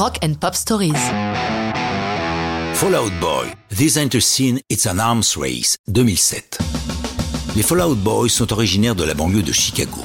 Rock and Pop Stories. Fallout Boy, This Ain't Scene, It's an Arms Race, 2007. Les Fallout Boys sont originaires de la banlieue de Chicago.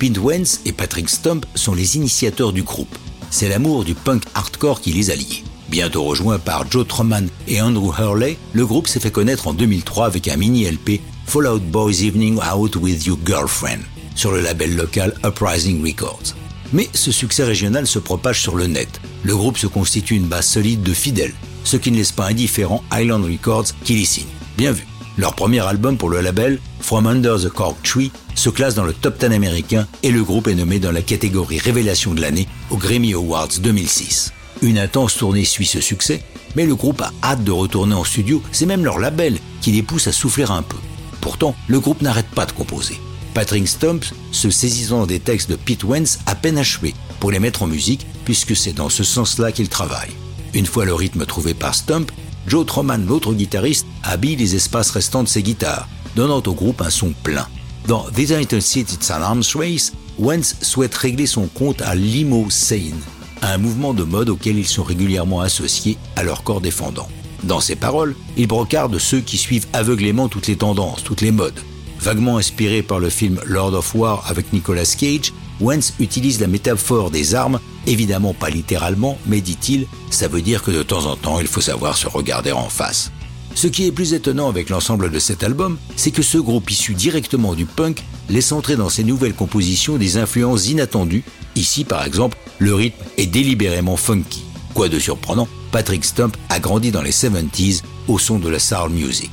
Pete Wentz et Patrick Stump sont les initiateurs du groupe. C'est l'amour du punk hardcore qui les a liés. Bientôt rejoint par Joe Troman et Andrew Hurley, le groupe s'est fait connaître en 2003 avec un mini LP Fallout Boys Evening Out with Your Girlfriend sur le label local Uprising Records. Mais ce succès régional se propage sur le net. Le groupe se constitue une base solide de fidèles, ce qui ne laisse pas indifférent Island Records qui les signe. Bien vu. Leur premier album pour le label, From Under the Cork Tree, se classe dans le top 10 américain et le groupe est nommé dans la catégorie Révélation de l'année au Grammy Awards 2006. Une intense tournée suit ce succès, mais le groupe a hâte de retourner en studio, c'est même leur label qui les pousse à souffler un peu. Pourtant, le groupe n'arrête pas de composer. Patrick Stump se saisissant des textes de Pete Wentz à peine achevés pour les mettre en musique, puisque c'est dans ce sens-là qu'il travaille. Une fois le rythme trouvé par Stump, Joe Troman, l'autre guitariste, habille les espaces restants de ses guitares, donnant au groupe un son plein. Dans This Ain't City It's an Arms Race, Wentz souhaite régler son compte à Limo Sane, un mouvement de mode auquel ils sont régulièrement associés à leur corps défendant. Dans ses paroles, il brocarde ceux qui suivent aveuglément toutes les tendances, toutes les modes, Vaguement inspiré par le film Lord of War avec Nicolas Cage, Wentz utilise la métaphore des armes, évidemment pas littéralement, mais dit-il, ça veut dire que de temps en temps il faut savoir se regarder en face. Ce qui est plus étonnant avec l'ensemble de cet album, c'est que ce groupe issu directement du punk laisse entrer dans ses nouvelles compositions des influences inattendues. Ici par exemple, le rythme est délibérément funky. Quoi de surprenant, Patrick Stump a grandi dans les 70s au son de la soul music.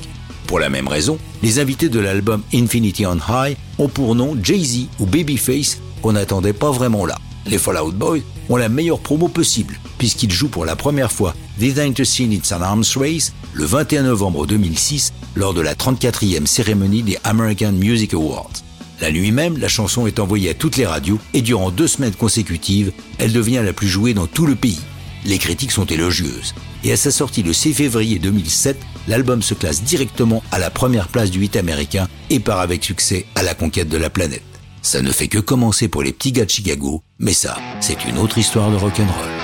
Pour la même raison, les invités de l'album Infinity on High ont pour nom Jay-Z ou Babyface qu'on n'attendait pas vraiment là. Les Fallout Boys ont la meilleure promo possible, puisqu'ils jouent pour la première fois Ain't a Scene It's an Arms Race le 21 novembre 2006 lors de la 34e cérémonie des American Music Awards. La nuit même, la chanson est envoyée à toutes les radios et durant deux semaines consécutives, elle devient la plus jouée dans tout le pays. Les critiques sont élogieuses. Et à sa sortie le 6 février 2007, l'album se classe directement à la première place du 8 américain et part avec succès à la conquête de la planète. Ça ne fait que commencer pour les petits gars de Chicago, mais ça, c'est une autre histoire de rock'n'roll.